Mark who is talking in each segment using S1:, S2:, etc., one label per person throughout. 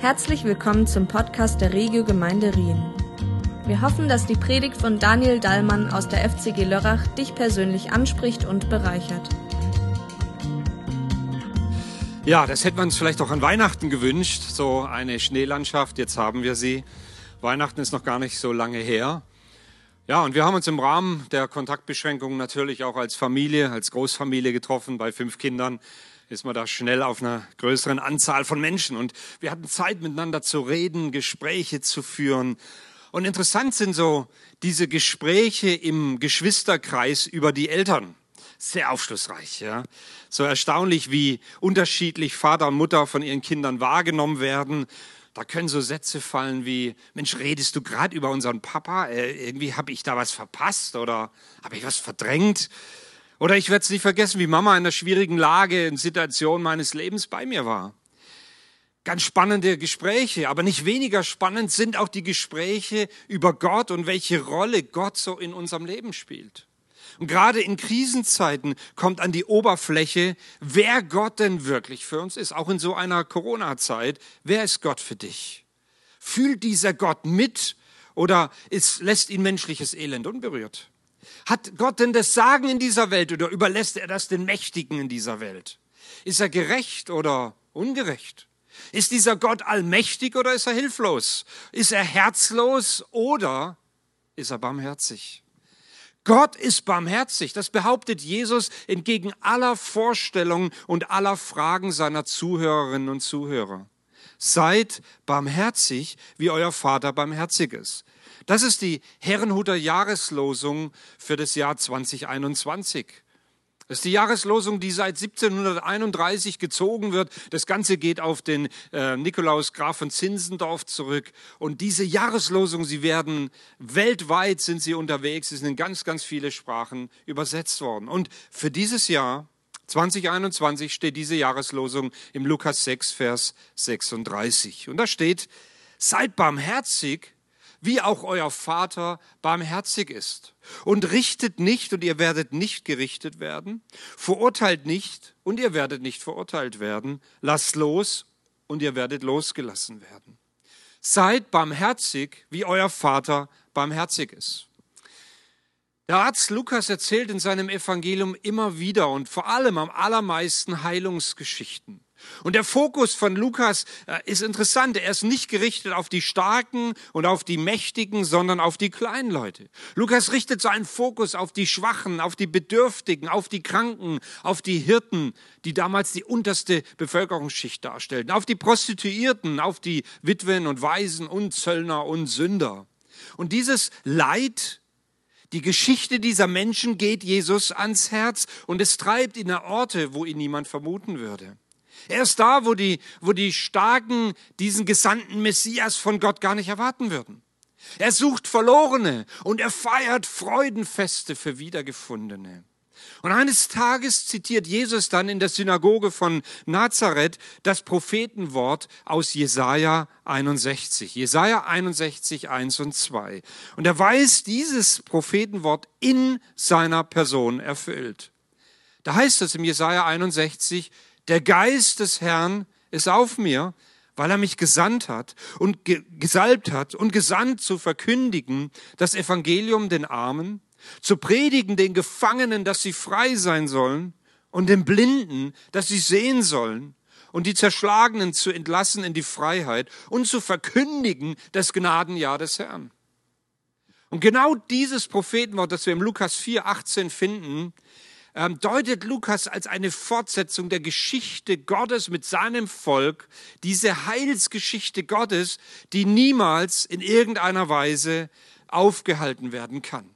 S1: Herzlich willkommen zum Podcast der Regio Gemeinde Rien. Wir hoffen, dass die Predigt von Daniel Dallmann aus der FCG Lörrach dich persönlich anspricht und bereichert.
S2: Ja, das hätten wir uns vielleicht auch an Weihnachten gewünscht, so eine Schneelandschaft. Jetzt haben wir sie. Weihnachten ist noch gar nicht so lange her. Ja, und wir haben uns im Rahmen der Kontaktbeschränkungen natürlich auch als Familie, als Großfamilie getroffen bei fünf Kindern ist man da schnell auf einer größeren Anzahl von Menschen. Und wir hatten Zeit miteinander zu reden, Gespräche zu führen. Und interessant sind so diese Gespräche im Geschwisterkreis über die Eltern. Sehr aufschlussreich, ja. So erstaunlich, wie unterschiedlich Vater und Mutter von ihren Kindern wahrgenommen werden. Da können so Sätze fallen wie, Mensch, redest du gerade über unseren Papa? Äh, irgendwie habe ich da was verpasst oder habe ich was verdrängt? Oder ich werde es nicht vergessen, wie Mama in einer schwierigen Lage, in Situation meines Lebens bei mir war. Ganz spannende Gespräche, aber nicht weniger spannend sind auch die Gespräche über Gott und welche Rolle Gott so in unserem Leben spielt. Und gerade in Krisenzeiten kommt an die Oberfläche, wer Gott denn wirklich für uns ist. Auch in so einer Corona-Zeit. Wer ist Gott für dich? Fühlt dieser Gott mit oder ist, lässt ihn menschliches Elend unberührt? Hat Gott denn das Sagen in dieser Welt oder überlässt er das den Mächtigen in dieser Welt? Ist er gerecht oder ungerecht? Ist dieser Gott allmächtig oder ist er hilflos? Ist er herzlos oder ist er barmherzig? Gott ist barmherzig. Das behauptet Jesus entgegen aller Vorstellungen und aller Fragen seiner Zuhörerinnen und Zuhörer. Seid barmherzig, wie euer Vater barmherzig ist. Das ist die Herrenhuter Jahreslosung für das Jahr 2021. Das ist die Jahreslosung, die seit 1731 gezogen wird. Das Ganze geht auf den äh, Nikolaus Graf von Zinsendorf zurück. Und diese Jahreslosung, sie werden weltweit sind sie unterwegs, sie sind in ganz, ganz viele Sprachen übersetzt worden. Und für dieses Jahr 2021 steht diese Jahreslosung im Lukas 6, Vers 36. Und da steht, seid barmherzig, wie auch euer Vater barmherzig ist. Und richtet nicht, und ihr werdet nicht gerichtet werden. Verurteilt nicht, und ihr werdet nicht verurteilt werden. Lasst los, und ihr werdet losgelassen werden. Seid barmherzig, wie euer Vater barmherzig ist. Der Arzt Lukas erzählt in seinem Evangelium immer wieder und vor allem am allermeisten Heilungsgeschichten. Und der Fokus von Lukas äh, ist interessant. Er ist nicht gerichtet auf die Starken und auf die Mächtigen, sondern auf die kleinen Leute. Lukas richtet seinen Fokus auf die Schwachen, auf die Bedürftigen, auf die Kranken, auf die Hirten, die damals die unterste Bevölkerungsschicht darstellten, auf die Prostituierten, auf die Witwen und Waisen und Zöllner und Sünder. Und dieses Leid, die Geschichte dieser Menschen geht Jesus ans Herz und es treibt ihn an Orte, wo ihn niemand vermuten würde. Er ist da, wo die, wo die Starken diesen gesandten Messias von Gott gar nicht erwarten würden. Er sucht Verlorene und er feiert Freudenfeste für Wiedergefundene. Und eines Tages zitiert Jesus dann in der Synagoge von Nazareth das Prophetenwort aus Jesaja 61. Jesaja 61, 1 und 2. Und er weiß dieses Prophetenwort in seiner Person erfüllt. Da heißt es im Jesaja 61, der Geist des Herrn ist auf mir, weil er mich gesandt hat und gesalbt hat und gesandt zu verkündigen das Evangelium den Armen, zu predigen den Gefangenen, dass sie frei sein sollen und den Blinden, dass sie sehen sollen und die Zerschlagenen zu entlassen in die Freiheit und zu verkündigen das Gnadenjahr des Herrn. Und genau dieses Prophetenwort, das wir im Lukas 4, 18 finden, ähm, deutet Lukas als eine Fortsetzung der Geschichte Gottes mit seinem Volk, diese Heilsgeschichte Gottes, die niemals in irgendeiner Weise aufgehalten werden kann.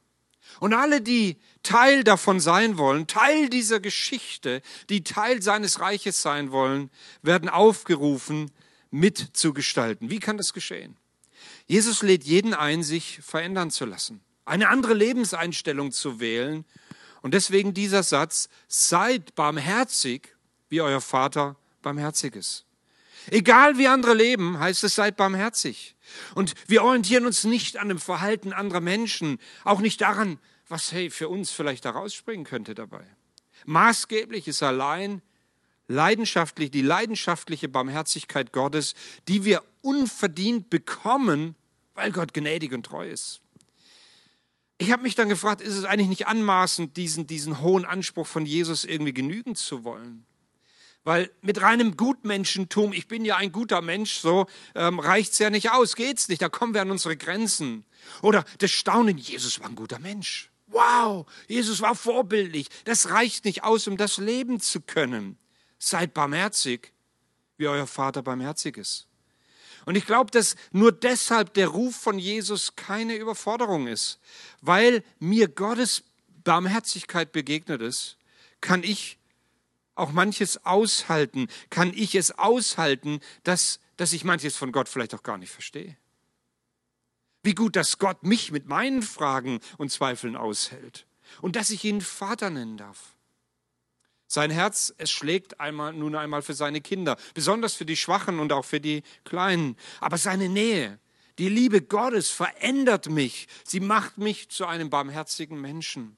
S2: Und alle, die Teil davon sein wollen, Teil dieser Geschichte, die Teil seines Reiches sein wollen, werden aufgerufen, mitzugestalten. Wie kann das geschehen? Jesus lädt jeden ein, sich verändern zu lassen, eine andere Lebenseinstellung zu wählen und deswegen dieser Satz, seid barmherzig, wie euer Vater barmherzig ist. Egal wie andere leben, heißt es, seid barmherzig. Und wir orientieren uns nicht an dem Verhalten anderer Menschen, auch nicht daran, was hey, für uns vielleicht da rausspringen könnte dabei. Maßgeblich ist allein, leidenschaftlich, die leidenschaftliche Barmherzigkeit Gottes, die wir unverdient bekommen, weil Gott gnädig und treu ist. Ich habe mich dann gefragt, ist es eigentlich nicht anmaßend, diesen, diesen hohen Anspruch von Jesus irgendwie genügen zu wollen? Weil mit reinem Gutmenschentum, ich bin ja ein guter Mensch, so ähm, reicht's ja nicht aus, geht's nicht, da kommen wir an unsere Grenzen. Oder das Staunen, Jesus war ein guter Mensch. Wow, Jesus war vorbildlich. Das reicht nicht aus, um das leben zu können. Seid barmherzig, wie euer Vater barmherzig ist. Und ich glaube, dass nur deshalb der Ruf von Jesus keine Überforderung ist. Weil mir Gottes Barmherzigkeit begegnet ist, kann ich auch manches aushalten, kann ich es aushalten, dass, dass ich manches von Gott vielleicht auch gar nicht verstehe. Wie gut, dass Gott mich mit meinen Fragen und Zweifeln aushält und dass ich ihn Vater nennen darf. Sein Herz, es schlägt einmal, nun einmal für seine Kinder, besonders für die Schwachen und auch für die Kleinen. Aber seine Nähe, die Liebe Gottes verändert mich. Sie macht mich zu einem barmherzigen Menschen.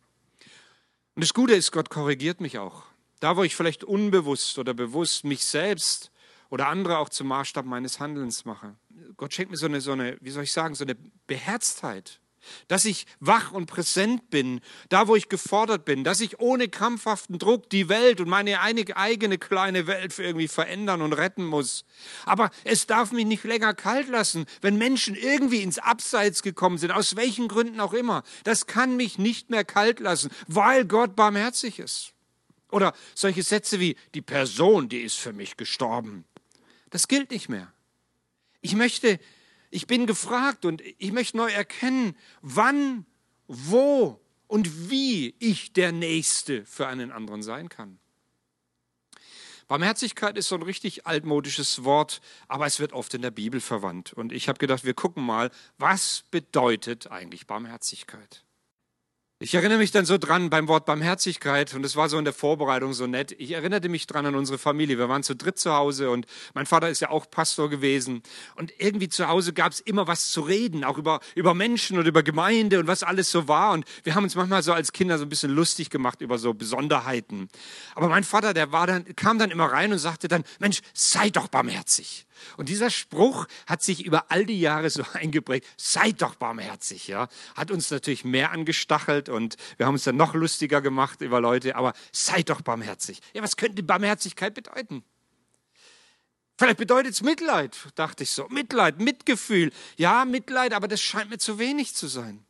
S2: Und das Gute ist, Gott korrigiert mich auch. Da, wo ich vielleicht unbewusst oder bewusst mich selbst oder andere auch zum Maßstab meines Handelns mache. Gott schenkt mir so eine, so eine, wie soll ich sagen, so eine Beherztheit, dass ich wach und präsent bin, da wo ich gefordert bin, dass ich ohne krampfhaften Druck die Welt und meine eigene kleine Welt irgendwie verändern und retten muss. Aber es darf mich nicht länger kalt lassen, wenn Menschen irgendwie ins Abseits gekommen sind, aus welchen Gründen auch immer. Das kann mich nicht mehr kalt lassen, weil Gott barmherzig ist. Oder solche Sätze wie, die Person, die ist für mich gestorben. Das gilt nicht mehr. Ich möchte ich bin gefragt und ich möchte neu erkennen, wann, wo und wie ich der Nächste für einen anderen sein kann. Barmherzigkeit ist so ein richtig altmodisches Wort, aber es wird oft in der Bibel verwandt. Und ich habe gedacht, wir gucken mal, was bedeutet eigentlich Barmherzigkeit? Ich erinnere mich dann so dran beim Wort Barmherzigkeit und es war so in der Vorbereitung so nett. Ich erinnerte mich dran an unsere Familie. Wir waren zu dritt zu Hause und mein Vater ist ja auch Pastor gewesen. Und irgendwie zu Hause gab es immer was zu reden, auch über, über Menschen und über Gemeinde und was alles so war. Und wir haben uns manchmal so als Kinder so ein bisschen lustig gemacht über so Besonderheiten. Aber mein Vater, der war dann, kam dann immer rein und sagte dann, Mensch, sei doch barmherzig. Und dieser Spruch hat sich über all die Jahre so eingeprägt. Seid doch barmherzig, ja. Hat uns natürlich mehr angestachelt und wir haben uns dann noch lustiger gemacht über Leute, aber seid doch barmherzig. Ja, was könnte Barmherzigkeit bedeuten? Vielleicht bedeutet es Mitleid, dachte ich so. Mitleid, Mitgefühl. Ja, Mitleid, aber das scheint mir zu wenig zu sein.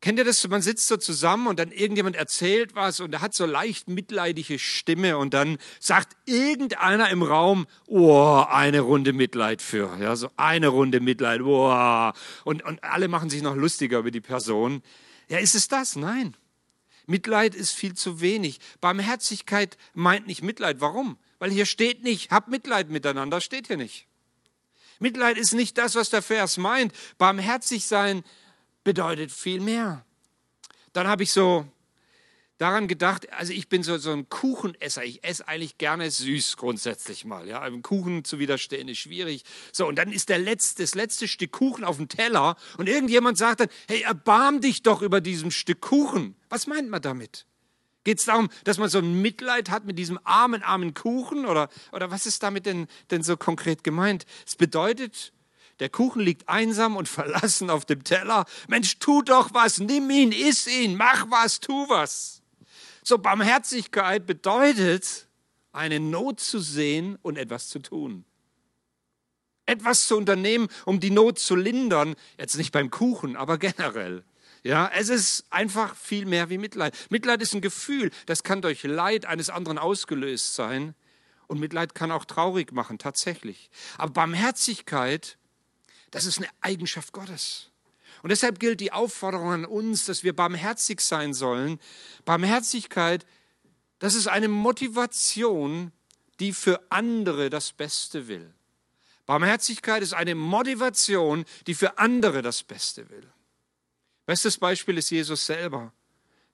S2: Kennt ihr das? Man sitzt so zusammen und dann irgendjemand erzählt was und er hat so leicht mitleidige Stimme und dann sagt irgendeiner im Raum, oh, eine Runde Mitleid für, ja, so eine Runde Mitleid, oh. Und, und alle machen sich noch lustiger über die Person. Ja, ist es das? Nein. Mitleid ist viel zu wenig. Barmherzigkeit meint nicht Mitleid. Warum? Weil hier steht nicht, hab Mitleid miteinander, steht hier nicht. Mitleid ist nicht das, was der Vers meint. Barmherzig sein bedeutet viel mehr. Dann habe ich so daran gedacht, also ich bin so, so ein Kuchenesser. Ich esse eigentlich gerne süß grundsätzlich mal. Ja, einem Kuchen zu widerstehen ist schwierig. So, und dann ist der letzte, das letzte Stück Kuchen auf dem Teller und irgendjemand sagt dann, hey, erbarm dich doch über diesem Stück Kuchen. Was meint man damit? Geht es darum, dass man so ein Mitleid hat mit diesem armen, armen Kuchen? Oder, oder was ist damit denn, denn so konkret gemeint? Es bedeutet, der Kuchen liegt einsam und verlassen auf dem Teller. Mensch, tu doch was, nimm ihn, iss ihn, mach was, tu was. So Barmherzigkeit bedeutet, eine Not zu sehen und etwas zu tun. Etwas zu unternehmen, um die Not zu lindern. Jetzt nicht beim Kuchen, aber generell. Ja, es ist einfach viel mehr wie Mitleid. Mitleid ist ein Gefühl, das kann durch Leid eines anderen ausgelöst sein. Und Mitleid kann auch traurig machen, tatsächlich. Aber Barmherzigkeit das ist eine Eigenschaft Gottes. Und deshalb gilt die Aufforderung an uns, dass wir barmherzig sein sollen. Barmherzigkeit, das ist eine Motivation, die für andere das Beste will. Barmherzigkeit ist eine Motivation, die für andere das Beste will. Bestes Beispiel ist Jesus selber.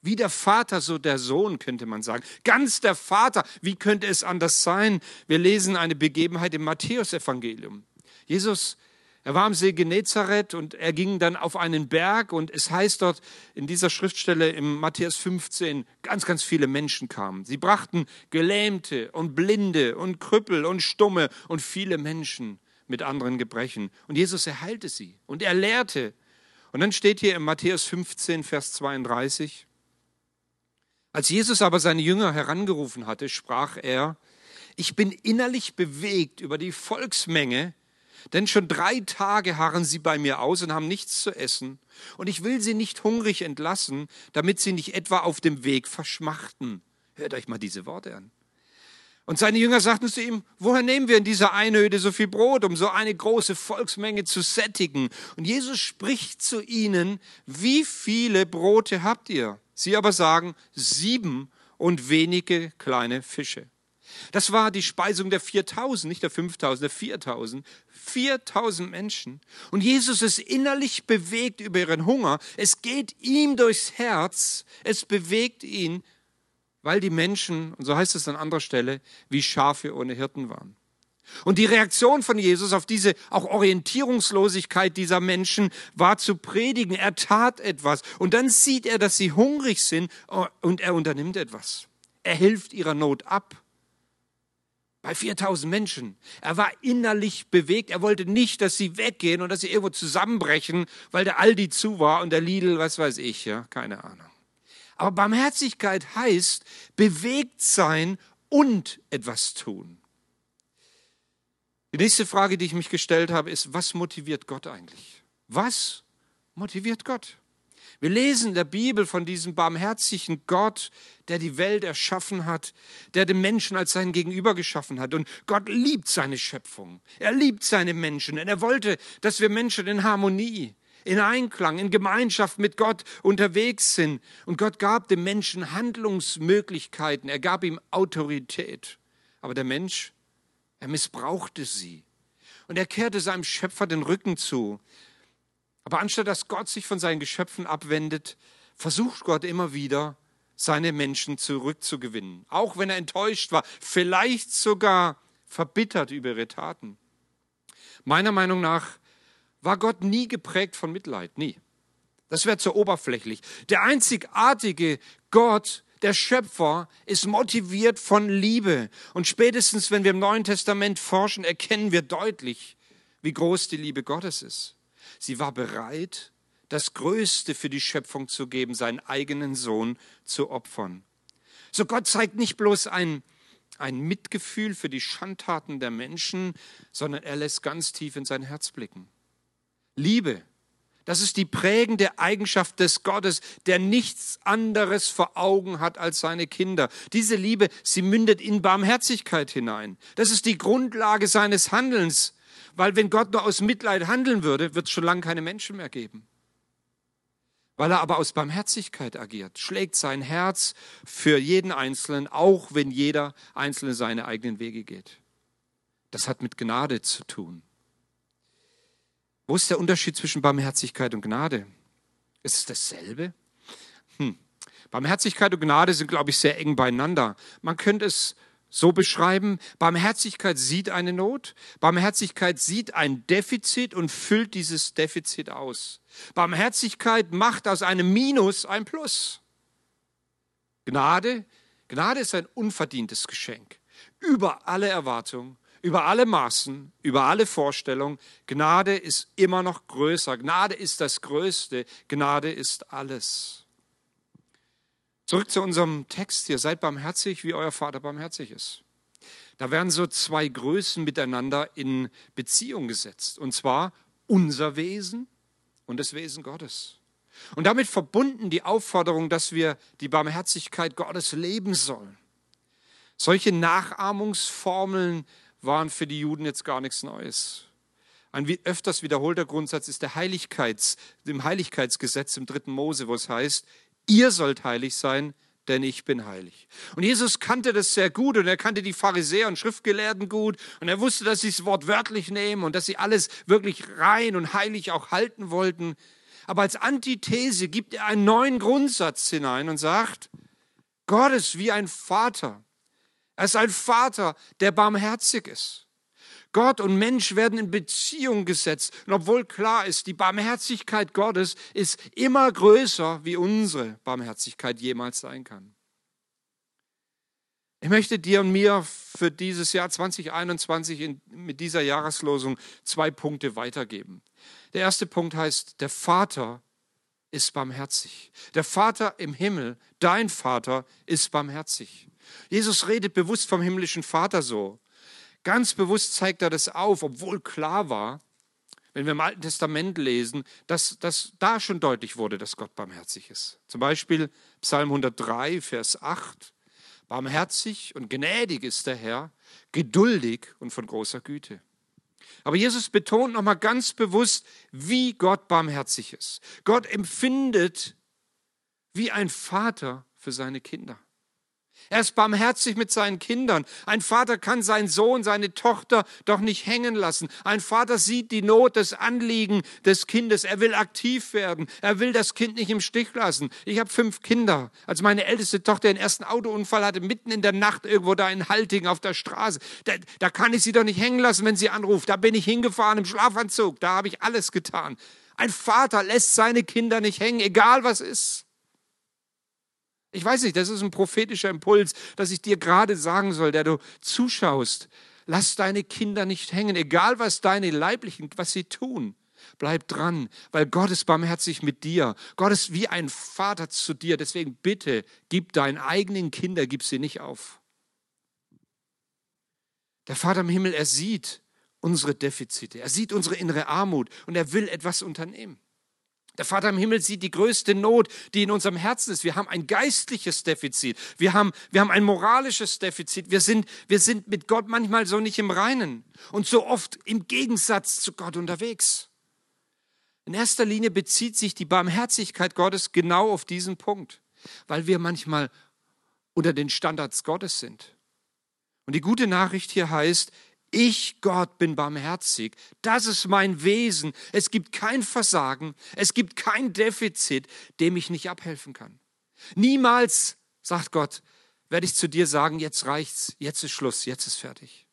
S2: Wie der Vater, so der Sohn, könnte man sagen. Ganz der Vater. Wie könnte es anders sein? Wir lesen eine Begebenheit im Matthäusevangelium. Jesus Er war am See Genezareth und er ging dann auf einen Berg und es heißt dort in dieser Schriftstelle im Matthäus 15, ganz, ganz viele Menschen kamen. Sie brachten Gelähmte und Blinde und Krüppel und Stumme und viele Menschen mit anderen Gebrechen. Und Jesus erheilte sie und er lehrte. Und dann steht hier im Matthäus 15, Vers 32, als Jesus aber seine Jünger herangerufen hatte, sprach er, ich bin innerlich bewegt über die Volksmenge, denn schon drei Tage harren sie bei mir aus und haben nichts zu essen. Und ich will sie nicht hungrig entlassen, damit sie nicht etwa auf dem Weg verschmachten. Hört euch mal diese Worte an. Und seine Jünger sagten zu ihm, woher nehmen wir in dieser Einöde so viel Brot, um so eine große Volksmenge zu sättigen? Und Jesus spricht zu ihnen, wie viele Brote habt ihr? Sie aber sagen, sieben und wenige kleine Fische. Das war die Speisung der 4000, nicht der 5000, der 4000. 4000 Menschen. Und Jesus ist innerlich bewegt über ihren Hunger. Es geht ihm durchs Herz. Es bewegt ihn, weil die Menschen, und so heißt es an anderer Stelle, wie Schafe ohne Hirten waren. Und die Reaktion von Jesus auf diese auch Orientierungslosigkeit dieser Menschen war zu predigen. Er tat etwas. Und dann sieht er, dass sie hungrig sind und er unternimmt etwas. Er hilft ihrer Not ab bei 4000 Menschen. Er war innerlich bewegt. Er wollte nicht, dass sie weggehen und dass sie irgendwo zusammenbrechen, weil der Aldi zu war und der Lidl, was weiß ich, ja, keine Ahnung. Aber Barmherzigkeit heißt bewegt sein und etwas tun. Die nächste Frage, die ich mich gestellt habe, ist, was motiviert Gott eigentlich? Was motiviert Gott? Wir lesen in der Bibel von diesem barmherzigen Gott, der die Welt erschaffen hat, der den Menschen als sein Gegenüber geschaffen hat. Und Gott liebt seine Schöpfung. Er liebt seine Menschen. Und er wollte, dass wir Menschen in Harmonie, in Einklang, in Gemeinschaft mit Gott unterwegs sind. Und Gott gab dem Menschen Handlungsmöglichkeiten. Er gab ihm Autorität. Aber der Mensch, er missbrauchte sie. Und er kehrte seinem Schöpfer den Rücken zu. Aber anstatt dass Gott sich von seinen Geschöpfen abwendet, versucht Gott immer wieder, seine Menschen zurückzugewinnen. Auch wenn er enttäuscht war, vielleicht sogar verbittert über ihre Taten. Meiner Meinung nach war Gott nie geprägt von Mitleid, nie. Das wäre zu oberflächlich. Der einzigartige Gott, der Schöpfer, ist motiviert von Liebe. Und spätestens, wenn wir im Neuen Testament forschen, erkennen wir deutlich, wie groß die Liebe Gottes ist. Sie war bereit, das Größte für die Schöpfung zu geben, seinen eigenen Sohn zu opfern. So Gott zeigt nicht bloß ein, ein Mitgefühl für die Schandtaten der Menschen, sondern er lässt ganz tief in sein Herz blicken. Liebe, das ist die prägende Eigenschaft des Gottes, der nichts anderes vor Augen hat als seine Kinder. Diese Liebe, sie mündet in Barmherzigkeit hinein. Das ist die Grundlage seines Handelns. Weil wenn Gott nur aus Mitleid handeln würde, wird es schon lange keine Menschen mehr geben. Weil er aber aus Barmherzigkeit agiert, schlägt sein Herz für jeden Einzelnen, auch wenn jeder Einzelne seine eigenen Wege geht. Das hat mit Gnade zu tun. Wo ist der Unterschied zwischen Barmherzigkeit und Gnade? Ist es dasselbe? Hm. Barmherzigkeit und Gnade sind, glaube ich, sehr eng beieinander. Man könnte es so beschreiben. Barmherzigkeit sieht eine Not, Barmherzigkeit sieht ein Defizit und füllt dieses Defizit aus. Barmherzigkeit macht aus einem Minus ein Plus. Gnade, Gnade ist ein unverdientes Geschenk. Über alle Erwartungen, über alle Maßen, über alle Vorstellungen. Gnade ist immer noch größer. Gnade ist das Größte. Gnade ist alles. Zurück zu unserem Text hier. Seid barmherzig, wie euer Vater barmherzig ist. Da werden so zwei Größen miteinander in Beziehung gesetzt. Und zwar unser Wesen und das Wesen Gottes. Und damit verbunden die Aufforderung, dass wir die Barmherzigkeit Gottes leben sollen. Solche Nachahmungsformeln waren für die Juden jetzt gar nichts Neues. Ein öfters wiederholter Grundsatz ist der Heiligkeits, dem Heiligkeitsgesetz im dritten Mose, wo es heißt, ihr sollt heilig sein, denn ich bin heilig. Und Jesus kannte das sehr gut und er kannte die Pharisäer und Schriftgelehrten gut und er wusste, dass sie das Wort wörtlich nehmen und dass sie alles wirklich rein und heilig auch halten wollten. Aber als Antithese gibt er einen neuen Grundsatz hinein und sagt, Gott ist wie ein Vater. Er ist ein Vater, der barmherzig ist. Gott und Mensch werden in Beziehung gesetzt. Und obwohl klar ist, die Barmherzigkeit Gottes ist immer größer, wie unsere Barmherzigkeit jemals sein kann. Ich möchte dir und mir für dieses Jahr 2021 in, mit dieser Jahreslosung zwei Punkte weitergeben. Der erste Punkt heißt, der Vater ist barmherzig. Der Vater im Himmel, dein Vater, ist barmherzig. Jesus redet bewusst vom himmlischen Vater so. Ganz bewusst zeigt er das auf, obwohl klar war, wenn wir im Alten Testament lesen, dass, dass da schon deutlich wurde, dass Gott barmherzig ist. Zum Beispiel Psalm 103, Vers 8. Barmherzig und gnädig ist der Herr, geduldig und von großer Güte. Aber Jesus betont nochmal ganz bewusst, wie Gott barmherzig ist. Gott empfindet wie ein Vater für seine Kinder. Er ist barmherzig mit seinen Kindern. Ein Vater kann seinen Sohn, seine Tochter doch nicht hängen lassen. Ein Vater sieht die Not, das Anliegen des Kindes. Er will aktiv werden. Er will das Kind nicht im Stich lassen. Ich habe fünf Kinder. Als meine älteste Tochter den ersten Autounfall hatte, mitten in der Nacht irgendwo da in Halting auf der Straße, da, da kann ich sie doch nicht hängen lassen, wenn sie anruft. Da bin ich hingefahren im Schlafanzug. Da habe ich alles getan. Ein Vater lässt seine Kinder nicht hängen, egal was ist. Ich weiß nicht, das ist ein prophetischer Impuls, dass ich dir gerade sagen soll, der du zuschaust. Lass deine Kinder nicht hängen, egal was deine Leiblichen, was sie tun. Bleib dran, weil Gott ist barmherzig mit dir. Gott ist wie ein Vater zu dir. Deswegen bitte, gib deinen eigenen Kinder, gib sie nicht auf. Der Vater im Himmel, er sieht unsere Defizite, er sieht unsere innere Armut und er will etwas unternehmen. Der Vater im Himmel sieht die größte Not, die in unserem Herzen ist. Wir haben ein geistliches Defizit. Wir haben, wir haben ein moralisches Defizit. Wir sind, wir sind mit Gott manchmal so nicht im Reinen und so oft im Gegensatz zu Gott unterwegs. In erster Linie bezieht sich die Barmherzigkeit Gottes genau auf diesen Punkt, weil wir manchmal unter den Standards Gottes sind. Und die gute Nachricht hier heißt, ich, Gott, bin barmherzig. Das ist mein Wesen. Es gibt kein Versagen. Es gibt kein Defizit, dem ich nicht abhelfen kann. Niemals, sagt Gott, werde ich zu dir sagen, jetzt reicht's, jetzt ist Schluss, jetzt ist fertig.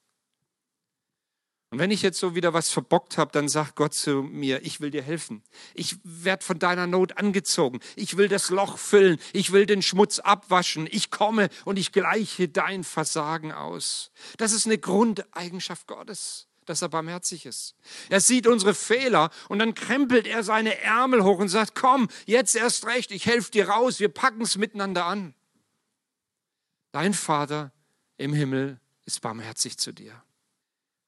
S2: Und wenn ich jetzt so wieder was verbockt habe, dann sagt Gott zu mir, ich will dir helfen. Ich werde von deiner Not angezogen. Ich will das Loch füllen. Ich will den Schmutz abwaschen. Ich komme und ich gleiche dein Versagen aus. Das ist eine Grundeigenschaft Gottes dass er barmherzig ist. Er sieht unsere Fehler und dann krempelt er seine Ärmel hoch und sagt, komm, jetzt erst recht, ich helfe dir raus, wir packen es miteinander an. Dein Vater im Himmel ist barmherzig zu dir.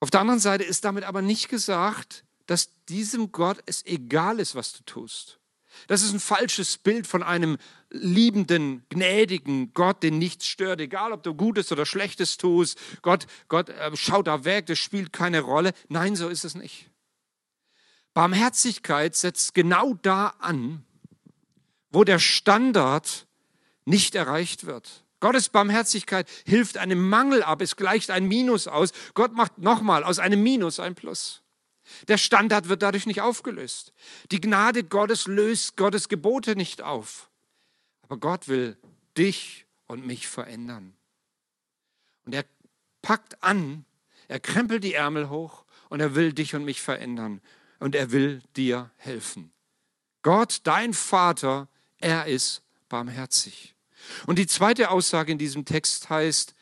S2: Auf der anderen Seite ist damit aber nicht gesagt, dass diesem Gott es egal ist, was du tust. Das ist ein falsches Bild von einem liebenden, gnädigen Gott, den nichts stört, egal ob du Gutes oder Schlechtes tust. Gott, Gott äh, schaut da weg, das spielt keine Rolle. Nein, so ist es nicht. Barmherzigkeit setzt genau da an, wo der Standard nicht erreicht wird. Gottes Barmherzigkeit hilft einem Mangel ab, es gleicht ein Minus aus. Gott macht nochmal aus einem Minus ein Plus. Der Standard wird dadurch nicht aufgelöst. Die Gnade Gottes löst Gottes Gebote nicht auf. Aber Gott will dich und mich verändern. Und er packt an, er krempelt die Ärmel hoch und er will dich und mich verändern. Und er will dir helfen. Gott, dein Vater, er ist barmherzig. Und die zweite Aussage in diesem Text heißt,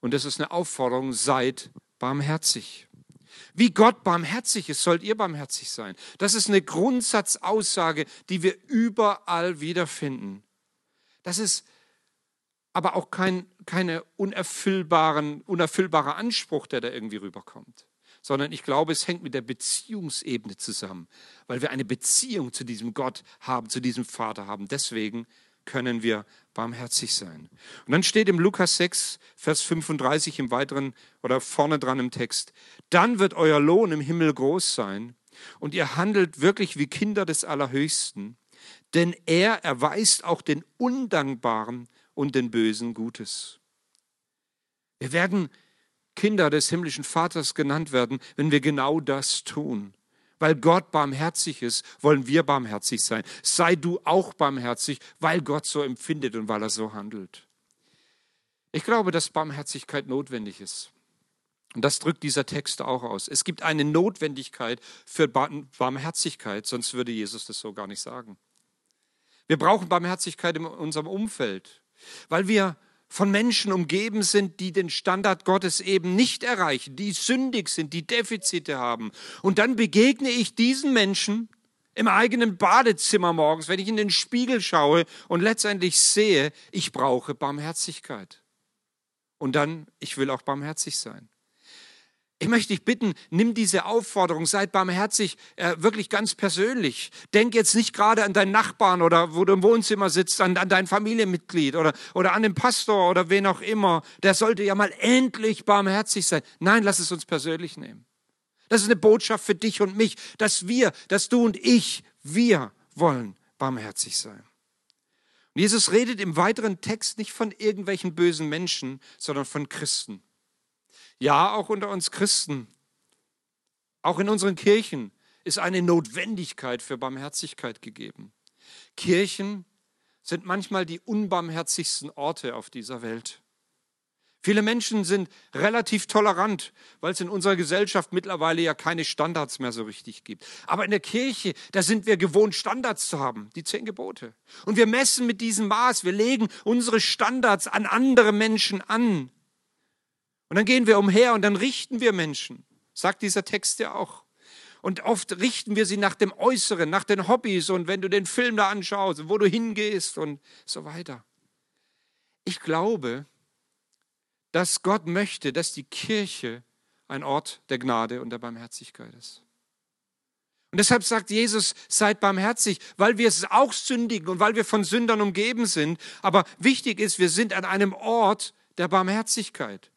S2: und das ist eine Aufforderung, seid barmherzig. Wie Gott barmherzig ist, sollt ihr barmherzig sein. Das ist eine Grundsatzaussage, die wir überall wiederfinden. Das ist aber auch kein keine unerfüllbaren, unerfüllbare Anspruch, der da irgendwie rüberkommt, sondern ich glaube, es hängt mit der Beziehungsebene zusammen, weil wir eine Beziehung zu diesem Gott haben, zu diesem Vater haben. Deswegen können wir barmherzig sein. Und dann steht im Lukas 6, Vers 35 im weiteren oder vorne dran im Text, dann wird euer Lohn im Himmel groß sein und ihr handelt wirklich wie Kinder des Allerhöchsten, denn er erweist auch den Undankbaren und den Bösen Gutes. Wir werden Kinder des himmlischen Vaters genannt werden, wenn wir genau das tun. Weil Gott barmherzig ist, wollen wir barmherzig sein. Sei du auch barmherzig, weil Gott so empfindet und weil er so handelt. Ich glaube, dass Barmherzigkeit notwendig ist. Und das drückt dieser Text auch aus. Es gibt eine Notwendigkeit für Barmherzigkeit, sonst würde Jesus das so gar nicht sagen. Wir brauchen Barmherzigkeit in unserem Umfeld, weil wir von Menschen umgeben sind, die den Standard Gottes eben nicht erreichen, die sündig sind, die Defizite haben. Und dann begegne ich diesen Menschen im eigenen Badezimmer morgens, wenn ich in den Spiegel schaue und letztendlich sehe, ich brauche Barmherzigkeit. Und dann, ich will auch barmherzig sein. Ich möchte dich bitten, nimm diese Aufforderung, seid barmherzig, äh, wirklich ganz persönlich. Denk jetzt nicht gerade an deinen Nachbarn oder wo du im Wohnzimmer sitzt, an, an dein Familienmitglied oder, oder an den Pastor oder wen auch immer. Der sollte ja mal endlich barmherzig sein. Nein, lass es uns persönlich nehmen. Das ist eine Botschaft für dich und mich, dass wir, dass du und ich, wir wollen barmherzig sein. Und Jesus redet im weiteren Text nicht von irgendwelchen bösen Menschen, sondern von Christen. Ja, auch unter uns Christen, auch in unseren Kirchen ist eine Notwendigkeit für Barmherzigkeit gegeben. Kirchen sind manchmal die unbarmherzigsten Orte auf dieser Welt. Viele Menschen sind relativ tolerant, weil es in unserer Gesellschaft mittlerweile ja keine Standards mehr so richtig gibt. Aber in der Kirche, da sind wir gewohnt, Standards zu haben, die zehn Gebote. Und wir messen mit diesem Maß, wir legen unsere Standards an andere Menschen an. Und dann gehen wir umher und dann richten wir Menschen, sagt dieser Text ja auch. Und oft richten wir sie nach dem Äußeren, nach den Hobbys und wenn du den Film da anschaust, wo du hingehst und so weiter. Ich glaube, dass Gott möchte, dass die Kirche ein Ort der Gnade und der Barmherzigkeit ist. Und deshalb sagt Jesus, seid barmherzig, weil wir es auch sündigen und weil wir von Sündern umgeben sind. Aber wichtig ist, wir sind an einem Ort der Barmherzigkeit.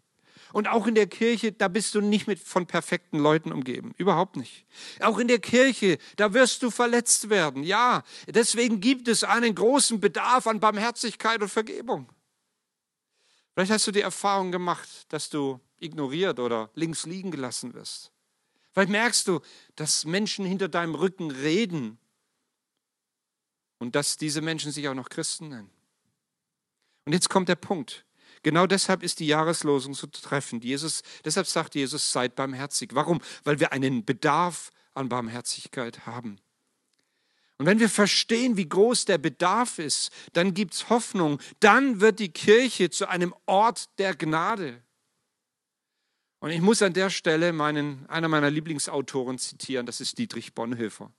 S2: Und auch in der Kirche, da bist du nicht mit von perfekten Leuten umgeben. Überhaupt nicht. Auch in der Kirche, da wirst du verletzt werden. Ja, deswegen gibt es einen großen Bedarf an Barmherzigkeit und Vergebung. Vielleicht hast du die Erfahrung gemacht, dass du ignoriert oder links liegen gelassen wirst. Vielleicht merkst du, dass Menschen hinter deinem Rücken reden und dass diese Menschen sich auch noch Christen nennen. Und jetzt kommt der Punkt. Genau deshalb ist die Jahreslosung so treffend. Jesus, deshalb sagt Jesus, seid barmherzig. Warum? Weil wir einen Bedarf an Barmherzigkeit haben. Und wenn wir verstehen, wie groß der Bedarf ist, dann gibt es Hoffnung. Dann wird die Kirche zu einem Ort der Gnade. Und ich muss an der Stelle meinen, einer meiner Lieblingsautoren zitieren, das ist Dietrich Bonhoeffer.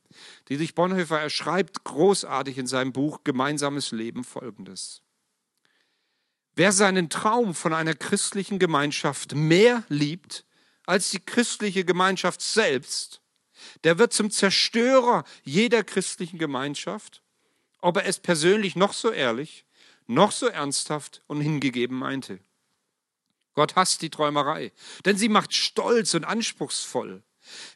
S2: Dietrich Bonhoeffer, er schreibt großartig in seinem Buch Gemeinsames Leben Folgendes. Wer seinen Traum von einer christlichen Gemeinschaft mehr liebt als die christliche Gemeinschaft selbst, der wird zum Zerstörer jeder christlichen Gemeinschaft, ob er es persönlich noch so ehrlich, noch so ernsthaft und hingegeben meinte. Gott hasst die Träumerei, denn sie macht stolz und anspruchsvoll.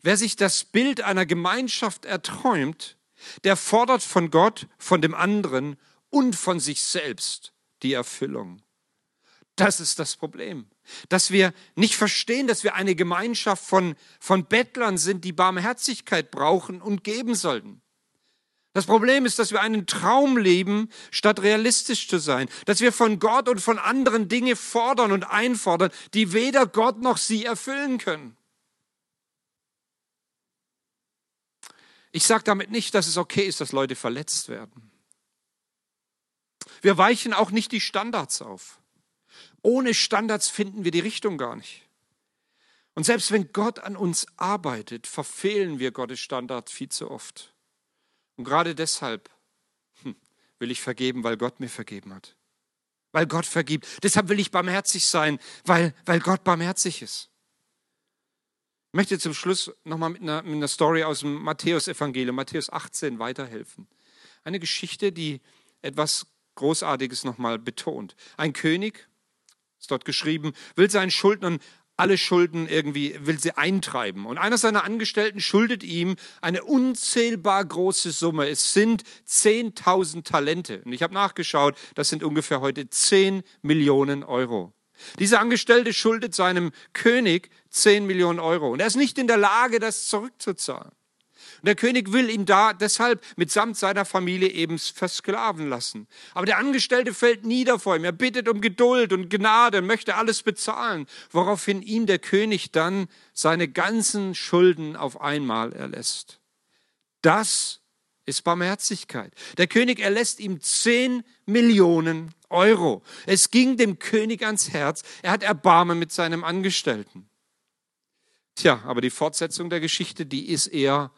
S2: Wer sich das Bild einer Gemeinschaft erträumt, der fordert von Gott, von dem anderen und von sich selbst die Erfüllung. Das ist das Problem. Dass wir nicht verstehen, dass wir eine Gemeinschaft von, von Bettlern sind, die Barmherzigkeit brauchen und geben sollten. Das Problem ist, dass wir einen Traum leben, statt realistisch zu sein. Dass wir von Gott und von anderen Dinge fordern und einfordern, die weder Gott noch sie erfüllen können. Ich sage damit nicht, dass es okay ist, dass Leute verletzt werden. Wir weichen auch nicht die Standards auf. Ohne Standards finden wir die Richtung gar nicht. Und selbst wenn Gott an uns arbeitet, verfehlen wir Gottes Standards viel zu oft. Und gerade deshalb hm, will ich vergeben, weil Gott mir vergeben hat. Weil Gott vergibt. Deshalb will ich barmherzig sein, weil, weil Gott barmherzig ist. Ich möchte zum Schluss nochmal mit einer, mit einer Story aus dem Matthäus-Evangelium, Matthäus 18, weiterhelfen. Eine Geschichte, die etwas Großartiges nochmal betont. Ein König ist dort geschrieben, will seinen Schuldnern alle Schulden irgendwie, will sie eintreiben. Und einer seiner Angestellten schuldet ihm eine unzählbar große Summe. Es sind 10.000 Talente. Und ich habe nachgeschaut, das sind ungefähr heute 10 Millionen Euro. Dieser Angestellte schuldet seinem König 10 Millionen Euro. Und er ist nicht in der Lage, das zurückzuzahlen. Und der König will ihn da deshalb mitsamt seiner Familie eben versklaven lassen. Aber der Angestellte fällt nieder vor ihm. Er bittet um Geduld und Gnade und möchte alles bezahlen, woraufhin ihm der König dann seine ganzen Schulden auf einmal erlässt. Das ist Barmherzigkeit. Der König erlässt ihm zehn Millionen Euro. Es ging dem König ans Herz. Er hat Erbarmen mit seinem Angestellten. Tja, aber die Fortsetzung der Geschichte, die ist eher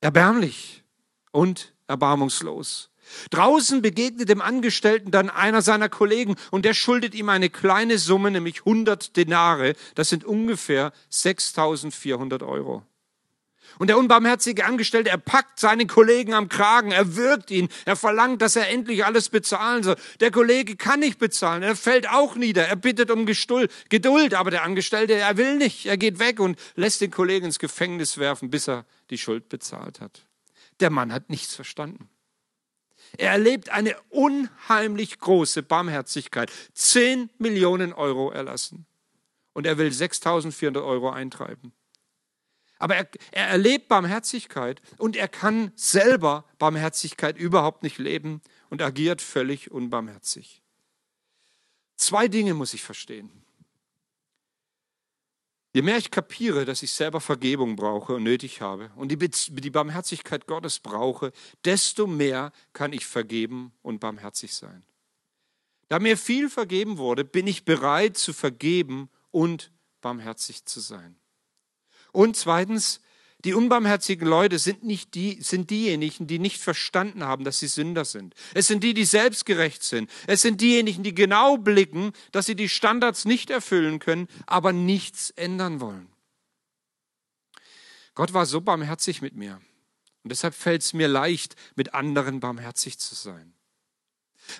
S2: erbärmlich und erbarmungslos. Draußen begegnet dem Angestellten dann einer seiner Kollegen und der schuldet ihm eine kleine Summe, nämlich 100 Denare. Das sind ungefähr 6400 Euro. Und der unbarmherzige Angestellte, er packt seinen Kollegen am Kragen, er wirkt ihn, er verlangt, dass er endlich alles bezahlen soll. Der Kollege kann nicht bezahlen, er fällt auch nieder, er bittet um Geduld, aber der Angestellte, er will nicht, er geht weg und lässt den Kollegen ins Gefängnis werfen, bis er die Schuld bezahlt hat. Der Mann hat nichts verstanden. Er erlebt eine unheimlich große Barmherzigkeit. Zehn Millionen Euro erlassen. Und er will 6400 Euro eintreiben. Aber er, er erlebt Barmherzigkeit und er kann selber Barmherzigkeit überhaupt nicht leben und agiert völlig unbarmherzig. Zwei Dinge muss ich verstehen. Je mehr ich kapiere, dass ich selber Vergebung brauche und nötig habe und die, die Barmherzigkeit Gottes brauche, desto mehr kann ich vergeben und barmherzig sein. Da mir viel vergeben wurde, bin ich bereit zu vergeben und barmherzig zu sein. Und zweitens, die unbarmherzigen Leute sind, nicht die, sind diejenigen, die nicht verstanden haben, dass sie Sünder sind. Es sind die, die selbstgerecht sind. Es sind diejenigen, die genau blicken, dass sie die Standards nicht erfüllen können, aber nichts ändern wollen. Gott war so barmherzig mit mir. Und deshalb fällt es mir leicht, mit anderen barmherzig zu sein.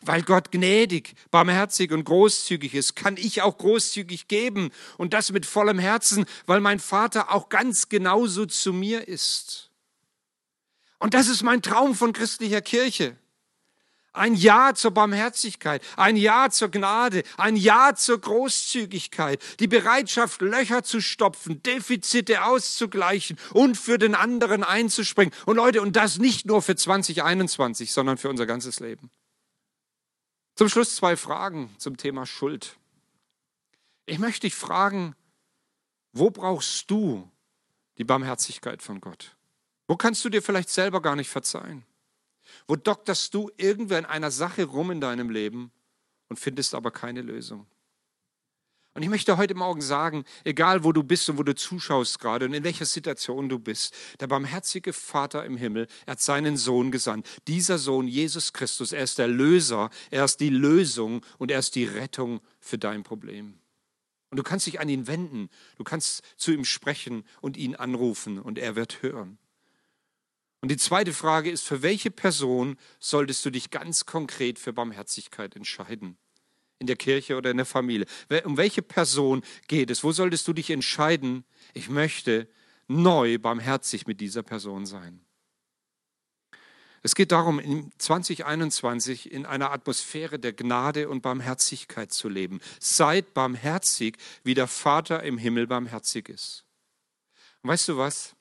S2: Weil Gott gnädig, barmherzig und großzügig ist, kann ich auch großzügig geben und das mit vollem Herzen, weil mein Vater auch ganz genauso zu mir ist. Und das ist mein Traum von christlicher Kirche. Ein Ja zur Barmherzigkeit, ein Ja zur Gnade, ein Ja zur Großzügigkeit, die Bereitschaft, Löcher zu stopfen, Defizite auszugleichen und für den anderen einzuspringen. Und Leute, und das nicht nur für 2021, sondern für unser ganzes Leben. Zum Schluss zwei Fragen zum Thema Schuld. Ich möchte dich fragen, wo brauchst du die Barmherzigkeit von Gott? Wo kannst du dir vielleicht selber gar nicht verzeihen? Wo dokterst du irgendwo in einer Sache rum in deinem Leben und findest aber keine Lösung? Und ich möchte heute Morgen sagen, egal wo du bist und wo du zuschaust gerade und in welcher Situation du bist, der barmherzige Vater im Himmel, er hat seinen Sohn gesandt. Dieser Sohn, Jesus Christus, er ist der Löser, er ist die Lösung und er ist die Rettung für dein Problem. Und du kannst dich an ihn wenden, du kannst zu ihm sprechen und ihn anrufen und er wird hören. Und die zweite Frage ist, für welche Person solltest du dich ganz konkret für Barmherzigkeit entscheiden? In der Kirche oder in der Familie. Um welche Person geht es? Wo solltest du dich entscheiden? Ich möchte neu barmherzig mit dieser Person sein. Es geht darum, in 2021 in einer Atmosphäre der Gnade und Barmherzigkeit zu leben. Seid barmherzig, wie der Vater im Himmel barmherzig ist. Und weißt du was?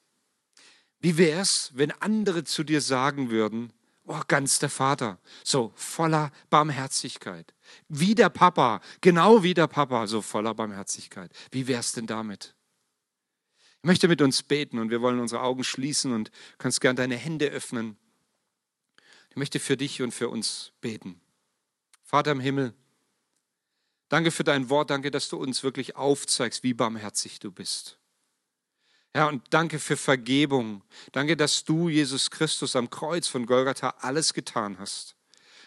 S2: Wie wäre es, wenn andere zu dir sagen würden, oh, ganz der Vater, so voller Barmherzigkeit. Wie der Papa, genau wie der Papa, so voller Barmherzigkeit. Wie wär's denn damit? Ich möchte mit uns beten und wir wollen unsere Augen schließen und kannst gern deine Hände öffnen. Ich möchte für dich und für uns beten. Vater im Himmel, danke für dein Wort, danke, dass du uns wirklich aufzeigst, wie barmherzig du bist. Herr, und danke für Vergebung. Danke, dass du, Jesus Christus, am Kreuz von Golgatha alles getan hast,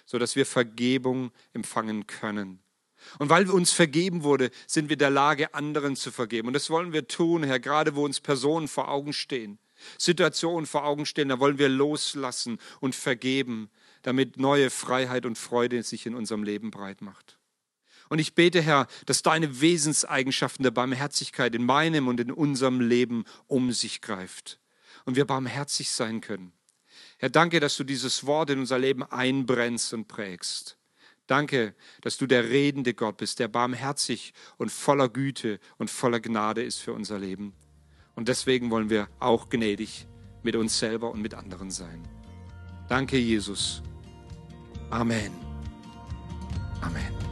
S2: sodass wir Vergebung empfangen können. Und weil uns vergeben wurde, sind wir in der Lage, anderen zu vergeben. Und das wollen wir tun, Herr, gerade wo uns Personen vor Augen stehen, Situationen vor Augen stehen, da wollen wir loslassen und vergeben, damit neue Freiheit und Freude sich in unserem Leben breit macht. Und ich bete, Herr, dass deine Wesenseigenschaften der Barmherzigkeit in meinem und in unserem Leben um sich greift und wir barmherzig sein können. Herr, danke, dass du dieses Wort in unser Leben einbrennst und prägst. Danke, dass du der redende Gott bist, der barmherzig und voller Güte und voller Gnade ist für unser Leben. Und deswegen wollen wir auch gnädig mit uns selber und mit anderen sein. Danke, Jesus. Amen. Amen.